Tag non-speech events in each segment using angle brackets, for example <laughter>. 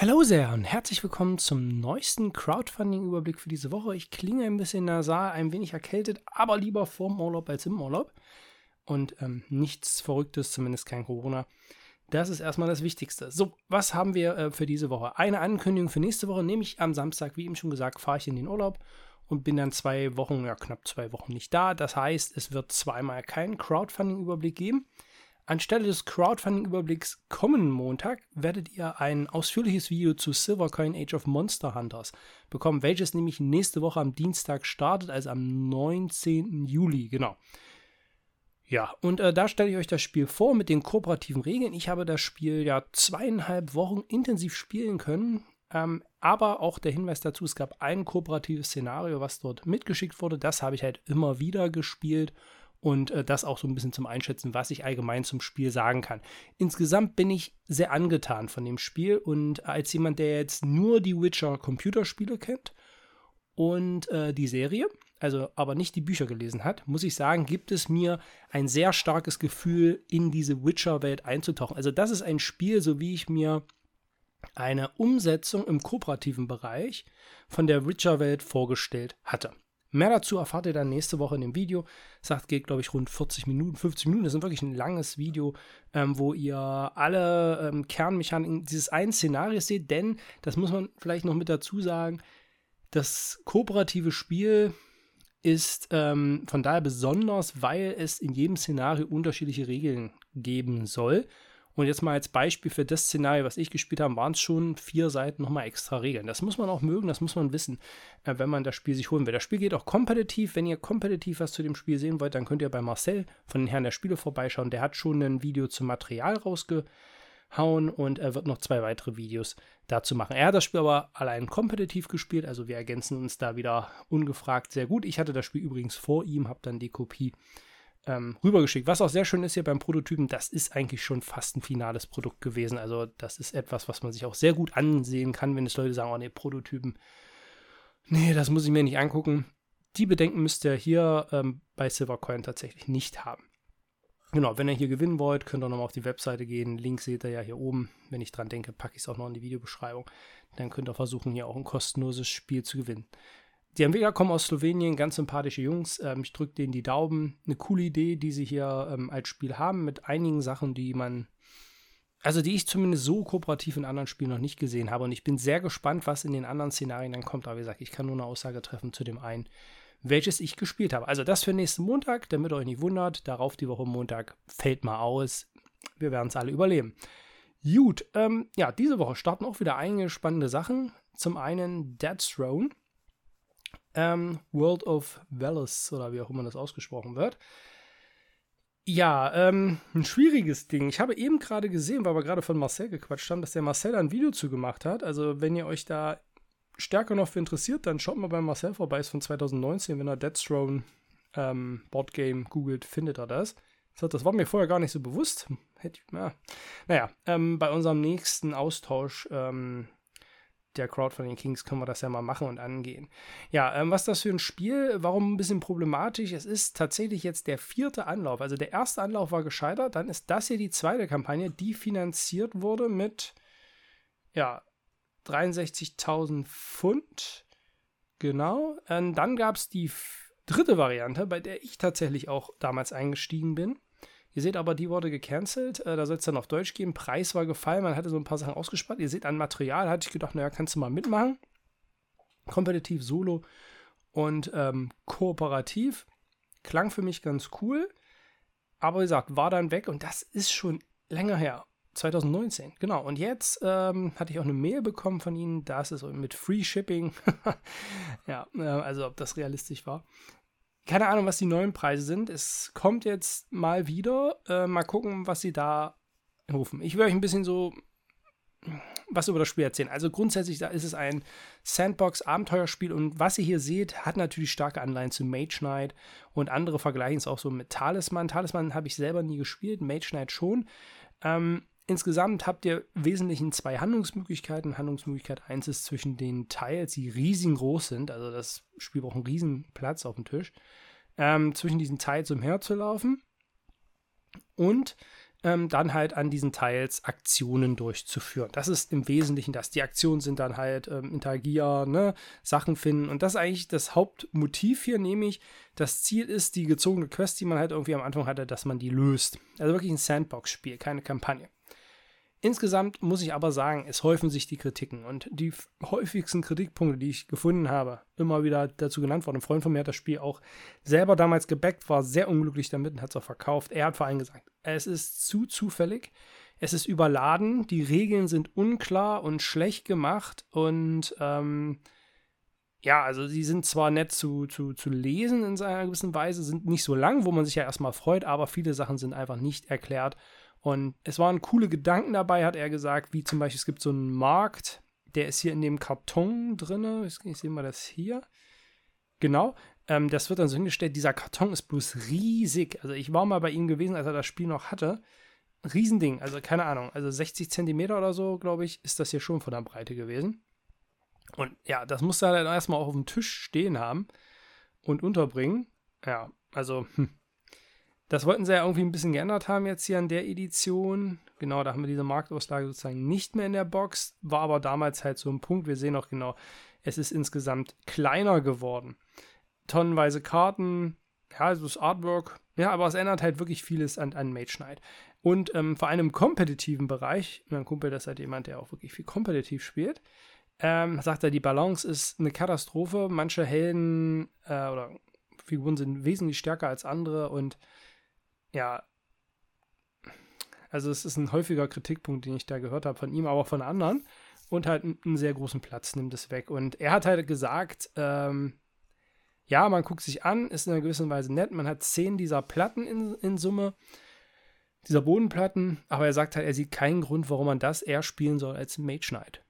Hallo sehr und herzlich willkommen zum neuesten Crowdfunding-Überblick für diese Woche. Ich klinge ein bisschen nasal, ein wenig erkältet, aber lieber vorm Urlaub als im Urlaub. Und ähm, nichts Verrücktes, zumindest kein Corona. Das ist erstmal das Wichtigste. So, was haben wir äh, für diese Woche? Eine Ankündigung für nächste Woche, nämlich am Samstag, wie eben schon gesagt, fahre ich in den Urlaub und bin dann zwei Wochen, ja knapp zwei Wochen nicht da. Das heißt, es wird zweimal keinen Crowdfunding-Überblick geben. Anstelle des Crowdfunding-Überblicks kommenden Montag werdet ihr ein ausführliches Video zu Silvercoin Age of Monster Hunters bekommen, welches nämlich nächste Woche am Dienstag startet, also am 19. Juli, genau. Ja, und äh, da stelle ich euch das Spiel vor mit den kooperativen Regeln. Ich habe das Spiel ja zweieinhalb Wochen intensiv spielen können. Ähm, aber auch der Hinweis dazu, es gab ein kooperatives Szenario, was dort mitgeschickt wurde. Das habe ich halt immer wieder gespielt und äh, das auch so ein bisschen zum Einschätzen, was ich allgemein zum Spiel sagen kann. Insgesamt bin ich sehr angetan von dem Spiel und als jemand, der jetzt nur die Witcher Computerspiele kennt und äh, die Serie, also aber nicht die Bücher gelesen hat, muss ich sagen, gibt es mir ein sehr starkes Gefühl, in diese Witcher-Welt einzutauchen. Also das ist ein Spiel, so wie ich mir eine Umsetzung im kooperativen Bereich von der Witcher-Welt vorgestellt hatte. Mehr dazu erfahrt ihr dann nächste Woche in dem Video. Sagt, geht, glaube ich, rund 40 Minuten, 50 Minuten. Das ist wirklich ein langes Video, ähm, wo ihr alle ähm, Kernmechaniken dieses einen Szenarios seht. Denn, das muss man vielleicht noch mit dazu sagen, das kooperative Spiel ist ähm, von daher besonders, weil es in jedem Szenario unterschiedliche Regeln geben soll. Und jetzt mal als Beispiel für das Szenario, was ich gespielt habe, waren es schon vier Seiten nochmal extra Regeln. Das muss man auch mögen, das muss man wissen, äh, wenn man das Spiel sich holen will. Das Spiel geht auch kompetitiv. Wenn ihr kompetitiv was zu dem Spiel sehen wollt, dann könnt ihr bei Marcel von den Herren der Spiele vorbeischauen. Der hat schon ein Video zum Material rausgehauen und er wird noch zwei weitere Videos dazu machen. Er hat das Spiel aber allein kompetitiv gespielt, also wir ergänzen uns da wieder ungefragt sehr gut. Ich hatte das Spiel übrigens vor ihm, habe dann die Kopie ähm, rübergeschickt. Was auch sehr schön ist hier beim Prototypen, das ist eigentlich schon fast ein finales Produkt gewesen. Also das ist etwas, was man sich auch sehr gut ansehen kann, wenn es Leute sagen, oh nee, Prototypen, nee, das muss ich mir nicht angucken. Die Bedenken müsst ihr hier ähm, bei Silvercoin tatsächlich nicht haben. Genau, wenn ihr hier gewinnen wollt, könnt ihr nochmal auf die Webseite gehen. Link seht ihr ja hier oben. Wenn ich dran denke, packe ich es auch noch in die Videobeschreibung. Dann könnt ihr versuchen, hier auch ein kostenloses Spiel zu gewinnen. Die Entwickler kommen aus Slowenien, ganz sympathische Jungs. Ähm, ich drücke denen die Daumen. Eine coole Idee, die sie hier ähm, als Spiel haben, mit einigen Sachen, die man, also die ich zumindest so kooperativ in anderen Spielen noch nicht gesehen habe. Und ich bin sehr gespannt, was in den anderen Szenarien dann kommt. Aber wie gesagt, ich kann nur eine Aussage treffen zu dem einen, welches ich gespielt habe. Also das für nächsten Montag, damit ihr euch nicht wundert. Darauf die Woche Montag fällt mal aus. Wir werden es alle überleben. Gut, ähm, ja, diese Woche starten auch wieder einige spannende Sachen. Zum einen Dead Throne ähm, World of Velas oder wie auch immer das ausgesprochen wird. Ja, ähm, ein schwieriges Ding. Ich habe eben gerade gesehen, weil wir gerade von Marcel gequatscht haben, dass der Marcel ein Video zu gemacht hat. Also, wenn ihr euch da stärker noch für interessiert, dann schaut mal bei Marcel vorbei. Ist von 2019. Wenn er Dead Throne ähm, Boardgame googelt, findet er das. Das war mir vorher gar nicht so bewusst. Hätte, ja. Naja, ähm, bei unserem nächsten Austausch ähm, der Crowdfunding Kings können wir das ja mal machen und angehen. Ja, ähm, was ist das für ein Spiel? Warum ein bisschen problematisch? Es ist tatsächlich jetzt der vierte Anlauf. Also der erste Anlauf war gescheitert, dann ist das hier die zweite Kampagne, die finanziert wurde mit, ja, 63.000 Pfund. Genau. Und ähm, dann gab es die dritte Variante, bei der ich tatsächlich auch damals eingestiegen bin. Ihr seht aber, die wurde gecancelt. Äh, da soll es dann auf Deutsch gehen. Preis war gefallen. Man hatte so ein paar Sachen ausgespart. Ihr seht an Material, hatte ich gedacht, naja, kannst du mal mitmachen. Kompetitiv, solo und ähm, kooperativ. Klang für mich ganz cool. Aber wie gesagt, war dann weg und das ist schon länger her. 2019, genau. Und jetzt ähm, hatte ich auch eine Mail bekommen von Ihnen, das ist mit Free Shipping. <laughs> ja, äh, also ob das realistisch war keine Ahnung, was die neuen Preise sind. Es kommt jetzt mal wieder. Äh, mal gucken, was sie da rufen. Ich will euch ein bisschen so was über das Spiel erzählen. Also grundsätzlich da ist es ein Sandbox-Abenteuerspiel und was ihr hier seht, hat natürlich starke Anleihen zu Mage Knight und andere vergleichen es auch so mit Talisman. Talisman habe ich selber nie gespielt, Mage Knight schon. Ähm, Insgesamt habt ihr im Wesentlichen zwei Handlungsmöglichkeiten. Handlungsmöglichkeit 1 ist zwischen den Teils, die riesengroß sind, also das Spiel braucht einen riesen Platz auf dem Tisch, ähm, zwischen diesen Teils umherzulaufen. Und ähm, dann halt an diesen Teils Aktionen durchzuführen. Das ist im Wesentlichen das. Die Aktionen sind dann halt ähm, interagieren, ne, Sachen finden. Und das ist eigentlich das Hauptmotiv hier, nämlich das Ziel ist, die gezogene Quest, die man halt irgendwie am Anfang hatte, dass man die löst. Also wirklich ein Sandbox-Spiel, keine Kampagne. Insgesamt muss ich aber sagen, es häufen sich die Kritiken und die häufigsten Kritikpunkte, die ich gefunden habe, immer wieder dazu genannt worden. Ein Freund von mir hat das Spiel auch selber damals gebackt, war sehr unglücklich damit und hat es auch verkauft. Er hat vor allem gesagt, es ist zu zufällig, es ist überladen, die Regeln sind unklar und schlecht gemacht und ähm, ja, also sie sind zwar nett zu, zu, zu lesen in seiner gewissen Weise, sind nicht so lang, wo man sich ja erstmal freut, aber viele Sachen sind einfach nicht erklärt und es waren coole Gedanken dabei, hat er gesagt, wie zum Beispiel, es gibt so einen Markt, der ist hier in dem Karton drin. Ich, sehe mal das hier. Genau. Ähm, das wird dann so hingestellt. Dieser Karton ist bloß riesig. Also ich war mal bei ihm gewesen, als er das Spiel noch hatte. Riesending. Also keine Ahnung. Also 60 Zentimeter oder so, glaube ich, ist das hier schon von der Breite gewesen. Und ja, das musste er dann erstmal auch auf dem Tisch stehen haben und unterbringen. Ja, also hm, das wollten sie ja irgendwie ein bisschen geändert haben jetzt hier an der Edition. Genau, da haben wir diese Marktauslage sozusagen nicht mehr in der Box. War aber damals halt so ein Punkt. Wir sehen auch genau, es ist insgesamt kleiner geworden. Tonnenweise Karten, ja, also das Artwork. Ja, aber es ändert halt wirklich vieles an, an Mage Knight. Und ähm, vor allem im kompetitiven Bereich, mein Kumpel, das ist halt jemand, der auch wirklich viel kompetitiv spielt, ähm, sagt er, die Balance ist eine Katastrophe. Manche Helden äh, oder Figuren sind wesentlich stärker als andere und ja, also es ist ein häufiger Kritikpunkt, den ich da gehört habe von ihm, aber auch von anderen. Und halt einen sehr großen Platz nimmt es weg. Und er hat halt gesagt, ähm, ja, man guckt sich an, ist in einer gewissen Weise nett. Man hat zehn dieser Platten in, in Summe, dieser Bodenplatten, aber er sagt halt, er sieht keinen Grund, warum man das eher spielen soll als Mage Knight.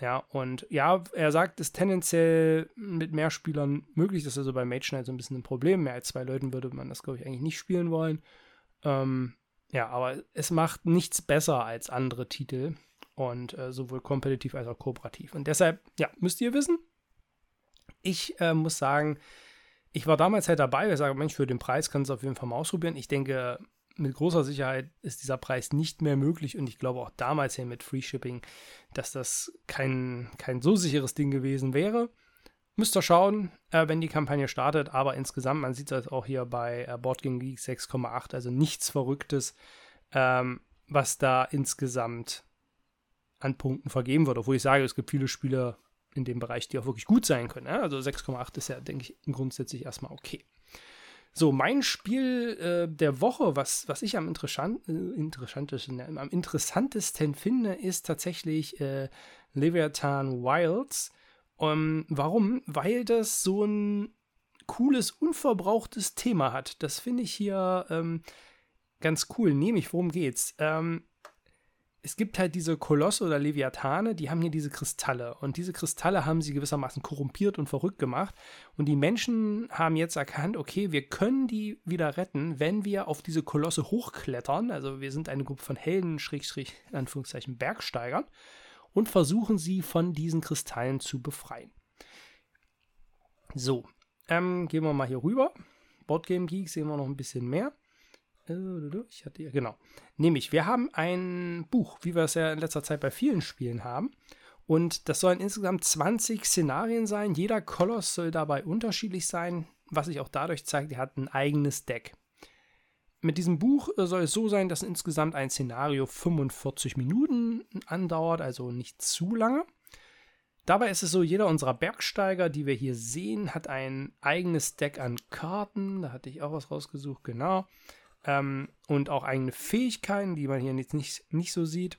Ja, und ja, er sagt, es ist tendenziell mit mehr Spielern möglich. Das ist also bei Mage Knight so ein bisschen ein Problem. Mehr als zwei Leuten würde man das, glaube ich, eigentlich nicht spielen wollen. Ähm, ja, aber es macht nichts besser als andere Titel. Und äh, sowohl kompetitiv als auch kooperativ. Und deshalb, ja, müsst ihr wissen, ich äh, muss sagen, ich war damals halt dabei. Ich sage, Mensch, für den Preis kannst du auf jeden Fall mal ausprobieren. Ich denke, mit großer Sicherheit ist dieser Preis nicht mehr möglich und ich glaube auch damals hier mit Free Shipping, dass das kein, kein so sicheres Ding gewesen wäre. Müsst ihr schauen, äh, wenn die Kampagne startet, aber insgesamt, man sieht das auch hier bei äh, Boardgame Geek 6,8, also nichts Verrücktes, ähm, was da insgesamt an Punkten vergeben wird, obwohl ich sage, es gibt viele Spiele in dem Bereich, die auch wirklich gut sein können. Ja? Also 6,8 ist ja, denke ich, grundsätzlich erstmal okay. So, mein Spiel äh, der Woche, was, was ich am interessant, äh, interessantesten, äh, am interessantesten finde, ist tatsächlich äh, Leviathan Wilds. Ähm, warum? Weil das so ein cooles, unverbrauchtes Thema hat. Das finde ich hier ähm, ganz cool. Nämlich, worum geht's? Ähm, es gibt halt diese Kolosse oder Leviathane, die haben hier diese Kristalle. Und diese Kristalle haben sie gewissermaßen korrumpiert und verrückt gemacht. Und die Menschen haben jetzt erkannt, okay, wir können die wieder retten, wenn wir auf diese Kolosse hochklettern. Also wir sind eine Gruppe von Helden, Schrägstrich, in Anführungszeichen, Bergsteigern. Und versuchen sie von diesen Kristallen zu befreien. So, ähm, gehen wir mal hier rüber. Boardgame Geek sehen wir noch ein bisschen mehr. Ich hatte ja, genau. Nämlich, wir haben ein Buch, wie wir es ja in letzter Zeit bei vielen Spielen haben. Und das sollen insgesamt 20 Szenarien sein. Jeder Koloss soll dabei unterschiedlich sein, was sich auch dadurch zeigt, er hat ein eigenes Deck. Mit diesem Buch äh, soll es so sein, dass insgesamt ein Szenario 45 Minuten andauert, also nicht zu lange. Dabei ist es so, jeder unserer Bergsteiger, die wir hier sehen, hat ein eigenes Deck an Karten. Da hatte ich auch was rausgesucht, genau ähm, und auch eigene Fähigkeiten, die man hier jetzt nicht, nicht so sieht.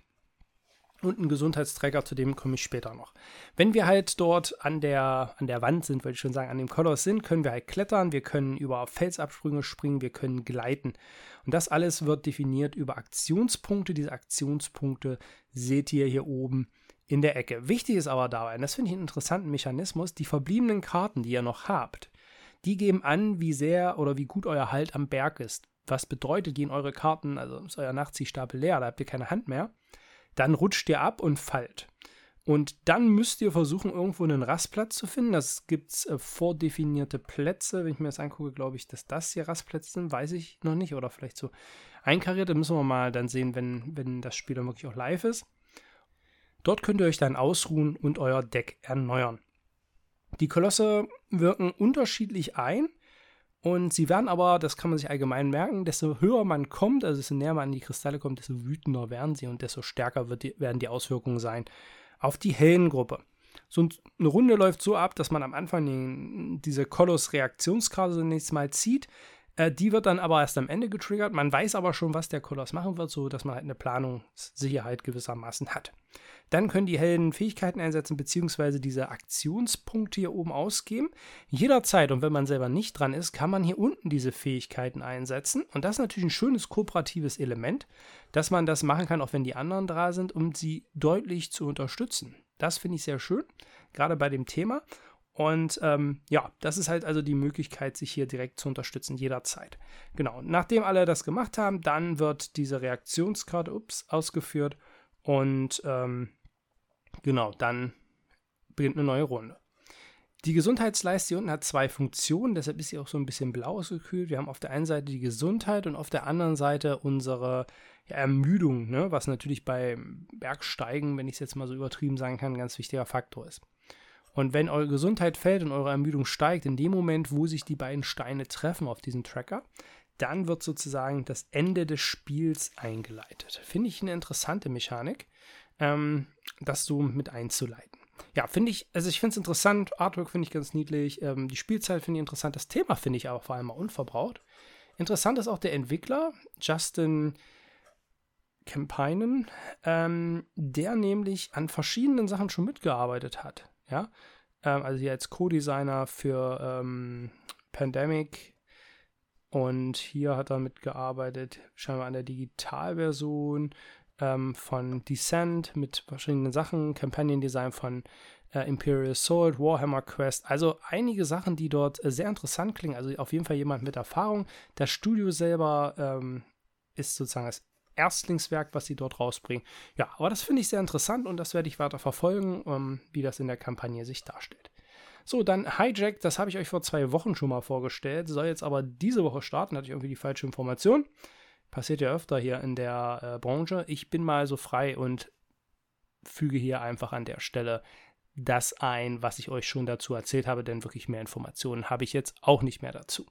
Und ein Gesundheitsträger, zu dem komme ich später noch. Wenn wir halt dort an der, an der Wand sind, würde ich schon sagen, an dem Koloss sind, können wir halt klettern, wir können über Felsabsprünge springen, wir können gleiten. Und das alles wird definiert über Aktionspunkte. Diese Aktionspunkte seht ihr hier oben in der Ecke. Wichtig ist aber dabei, und das finde ich einen interessanten Mechanismus, die verbliebenen Karten, die ihr noch habt, die geben an, wie sehr oder wie gut euer Halt am Berg ist was bedeutet, gehen eure Karten, also ist euer Nachziehstapel leer, da habt ihr keine Hand mehr, dann rutscht ihr ab und fallt. Und dann müsst ihr versuchen, irgendwo einen Rastplatz zu finden. Das gibt es äh, vordefinierte Plätze. Wenn ich mir das angucke, glaube ich, dass das hier Rastplätze sind, weiß ich noch nicht. Oder vielleicht so einkariert. Da müssen wir mal dann sehen, wenn, wenn das Spiel dann wirklich auch live ist. Dort könnt ihr euch dann ausruhen und euer Deck erneuern. Die Kolosse wirken unterschiedlich ein. Und sie werden aber, das kann man sich allgemein merken, desto höher man kommt, also desto näher man an die Kristalle kommt, desto wütender werden sie und desto stärker die, werden die Auswirkungen sein auf die Hellengruppe. So eine Runde läuft so ab, dass man am Anfang den, diese Koloss-Reaktionskarte zunächst mal zieht. Äh, die wird dann aber erst am Ende getriggert. Man weiß aber schon, was der Koloss machen wird, so dass man halt eine Planungssicherheit gewissermaßen hat. Dann können die Helden Fähigkeiten einsetzen, beziehungsweise diese Aktionspunkte hier oben ausgeben. Jederzeit, und wenn man selber nicht dran ist, kann man hier unten diese Fähigkeiten einsetzen. Und das ist natürlich ein schönes kooperatives Element, dass man das machen kann, auch wenn die anderen da sind, um sie deutlich zu unterstützen. Das finde ich sehr schön, gerade bei dem Thema. Und ähm, ja, das ist halt also die Möglichkeit, sich hier direkt zu unterstützen, jederzeit. Genau, nachdem alle das gemacht haben, dann wird diese Reaktionskarte ups, ausgeführt und ähm, genau, dann beginnt eine neue Runde. Die Gesundheitsleiste hier unten hat zwei Funktionen, deshalb ist sie auch so ein bisschen blau ausgekühlt. Wir haben auf der einen Seite die Gesundheit und auf der anderen Seite unsere ja, Ermüdung, ne? was natürlich bei Bergsteigen, wenn ich es jetzt mal so übertrieben sagen kann, ein ganz wichtiger Faktor ist. Und wenn eure Gesundheit fällt und eure Ermüdung steigt, in dem Moment, wo sich die beiden Steine treffen auf diesem Tracker, dann wird sozusagen das Ende des Spiels eingeleitet. Finde ich eine interessante Mechanik, ähm, das so mit einzuleiten. Ja, finde ich, also ich finde es interessant, Artwork finde ich ganz niedlich, ähm, die Spielzeit finde ich interessant, das Thema finde ich aber vor allem mal unverbraucht. Interessant ist auch der Entwickler, Justin Campainen, ähm, der nämlich an verschiedenen Sachen schon mitgearbeitet hat. Ja, ähm, also hier als Co-Designer für ähm, Pandemic und hier hat er mitgearbeitet, scheinbar an der Digitalversion ähm, von Descent mit verschiedenen Sachen, Companion Design von äh, Imperial Sword, Warhammer Quest, also einige Sachen, die dort äh, sehr interessant klingen. Also auf jeden Fall jemand mit Erfahrung. Das Studio selber ähm, ist sozusagen das Erstlingswerk, was sie dort rausbringen. Ja, aber das finde ich sehr interessant und das werde ich weiter verfolgen, ähm, wie das in der Kampagne sich darstellt. So, dann Hijack, das habe ich euch vor zwei Wochen schon mal vorgestellt, soll jetzt aber diese Woche starten, hatte ich irgendwie die falsche Information. Passiert ja öfter hier in der äh, Branche. Ich bin mal so frei und füge hier einfach an der Stelle das ein, was ich euch schon dazu erzählt habe, denn wirklich mehr Informationen habe ich jetzt auch nicht mehr dazu.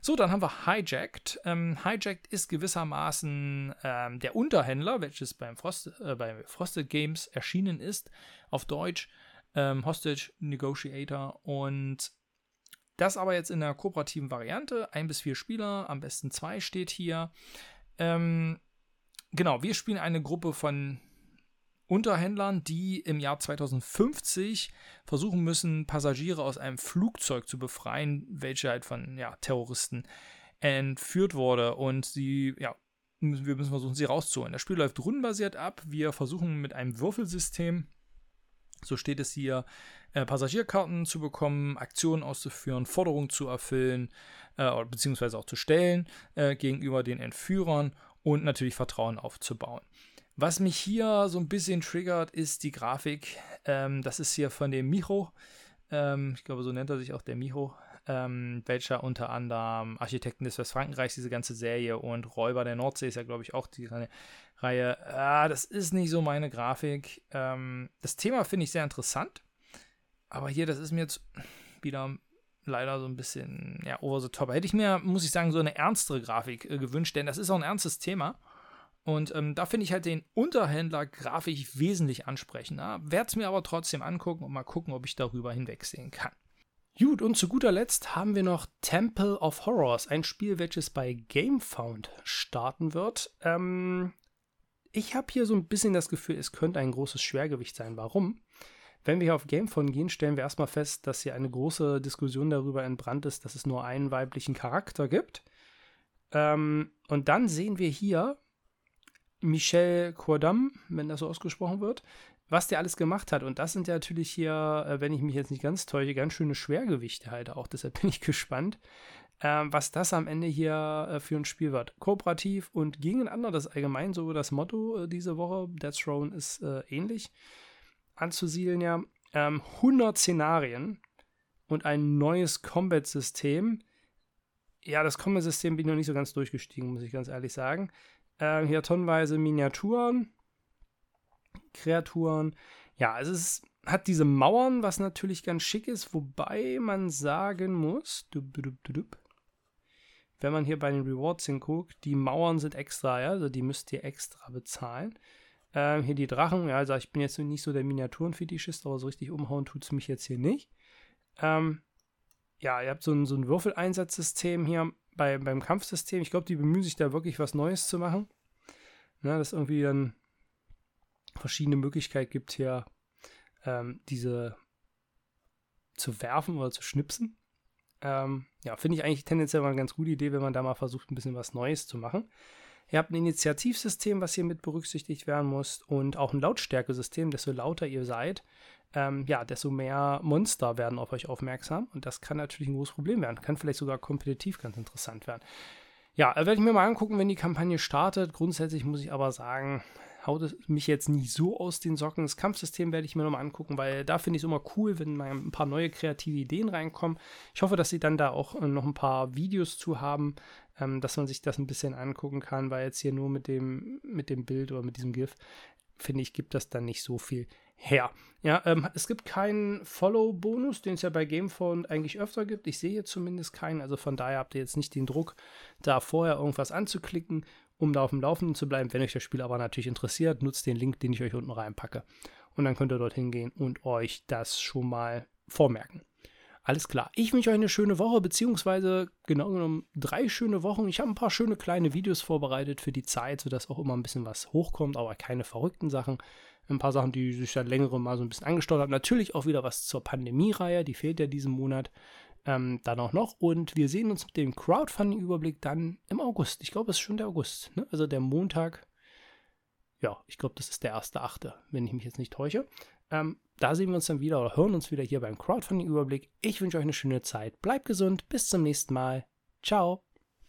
So, dann haben wir Hijacked. Ähm, Hijacked ist gewissermaßen ähm, der Unterhändler, welches beim Frost, äh, bei Frosted Games erschienen ist, auf Deutsch ähm, Hostage Negotiator. Und das aber jetzt in der kooperativen Variante. Ein bis vier Spieler, am besten zwei steht hier. Ähm, genau, wir spielen eine Gruppe von Unterhändlern, die im Jahr 2050 versuchen müssen, Passagiere aus einem Flugzeug zu befreien, welche halt von ja, Terroristen entführt wurde. Und sie, ja, wir müssen versuchen, sie rauszuholen. Das Spiel läuft rundenbasiert ab. Wir versuchen mit einem Würfelsystem, so steht es hier, äh, Passagierkarten zu bekommen, Aktionen auszuführen, Forderungen zu erfüllen, äh, beziehungsweise auch zu stellen äh, gegenüber den Entführern und natürlich Vertrauen aufzubauen. Was mich hier so ein bisschen triggert, ist die Grafik. Ähm, das ist hier von dem Micho. Ähm, ich glaube, so nennt er sich auch der Micho. Ähm, welcher unter anderem Architekten des Westfrankenreichs, diese ganze Serie und Räuber der Nordsee ist ja, glaube ich, auch die Reihe. Ah, das ist nicht so meine Grafik. Ähm, das Thema finde ich sehr interessant. Aber hier, das ist mir jetzt wieder leider so ein bisschen ja, over the top. Hätte ich mir, muss ich sagen, so eine ernstere Grafik äh, gewünscht, denn das ist auch ein ernstes Thema. Und ähm, da finde ich halt den Unterhändler grafisch wesentlich ansprechender. Werde es mir aber trotzdem angucken und mal gucken, ob ich darüber hinwegsehen kann. Gut, und zu guter Letzt haben wir noch Temple of Horrors, ein Spiel, welches bei GameFound starten wird. Ähm, ich habe hier so ein bisschen das Gefühl, es könnte ein großes Schwergewicht sein. Warum? Wenn wir hier auf GameFound gehen, stellen wir erstmal fest, dass hier eine große Diskussion darüber entbrannt ist, dass es nur einen weiblichen Charakter gibt. Ähm, und dann sehen wir hier, Michel Courdam, wenn das so ausgesprochen wird, was der alles gemacht hat. Und das sind ja natürlich hier, äh, wenn ich mich jetzt nicht ganz täusche, ganz schöne Schwergewichte halt auch. Deshalb <laughs> bin ich gespannt, ähm, was das am Ende hier äh, für ein Spiel wird. Kooperativ und gegeneinander, das allgemein so das Motto äh, diese Woche. Death Throne ist ähnlich. anzusiedeln, ja. Ähm, 100 Szenarien und ein neues Combat-System. Ja, das Combat-System bin ich noch nicht so ganz durchgestiegen, muss ich ganz ehrlich sagen. Ähm, hier tonnenweise Miniaturen, Kreaturen. Ja, es ist, hat diese Mauern, was natürlich ganz schick ist, wobei man sagen muss, wenn man hier bei den Rewards hinguckt, die Mauern sind extra, ja, also die müsst ihr extra bezahlen. Ähm, hier die Drachen, ja, also ich bin jetzt nicht so der Miniaturenfetischist, aber so richtig umhauen tut es mich jetzt hier nicht. Ähm, ja, ihr habt so ein, so ein Würfeleinsatzsystem hier bei, beim Kampfsystem. Ich glaube, die bemühen sich da wirklich was Neues zu machen. Na, dass irgendwie dann verschiedene Möglichkeiten gibt, hier ähm, diese zu werfen oder zu schnipsen. Ähm, ja, finde ich eigentlich tendenziell mal eine ganz gute Idee, wenn man da mal versucht, ein bisschen was Neues zu machen. Ihr habt ein Initiativsystem, was hier mit berücksichtigt werden muss und auch ein Lautstärkesystem. Desto lauter ihr seid, ähm, ja, desto mehr Monster werden auf euch aufmerksam. Und das kann natürlich ein großes Problem werden. Kann vielleicht sogar kompetitiv ganz interessant werden. Ja, werde ich mir mal angucken, wenn die Kampagne startet. Grundsätzlich muss ich aber sagen, haut es mich jetzt nicht so aus den Socken. Das Kampfsystem werde ich mir nochmal angucken, weil da finde ich es immer cool, wenn mal ein paar neue kreative Ideen reinkommen. Ich hoffe, dass sie dann da auch äh, noch ein paar Videos zu haben, ähm, dass man sich das ein bisschen angucken kann, weil jetzt hier nur mit dem, mit dem Bild oder mit diesem GIF, finde ich, gibt das dann nicht so viel her. Ja, ähm, es gibt keinen Follow-Bonus, den es ja bei Gamephone eigentlich öfter gibt. Ich sehe zumindest keinen, also von daher habt ihr jetzt nicht den Druck, da vorher irgendwas anzuklicken um da auf dem Laufenden zu bleiben. Wenn euch das Spiel aber natürlich interessiert, nutzt den Link, den ich euch unten reinpacke. Und dann könnt ihr dorthin gehen und euch das schon mal vormerken. Alles klar. Ich wünsche euch eine schöne Woche, beziehungsweise genau genommen drei schöne Wochen. Ich habe ein paar schöne kleine Videos vorbereitet für die Zeit, sodass auch immer ein bisschen was hochkommt, aber keine verrückten Sachen. Ein paar Sachen, die sich seit längerem mal so ein bisschen angestaut haben. Natürlich auch wieder was zur Pandemie-Reihe, die fehlt ja diesen Monat ähm, dann auch noch. Und wir sehen uns mit dem Crowdfunding-Überblick dann im August. Ich glaube, es ist schon der August. Ne? Also der Montag. Ja, ich glaube, das ist der erste Achte, wenn ich mich jetzt nicht täusche. Ähm, da sehen wir uns dann wieder oder hören uns wieder hier beim Crowdfunding-Überblick. Ich wünsche euch eine schöne Zeit. Bleibt gesund. Bis zum nächsten Mal. Ciao.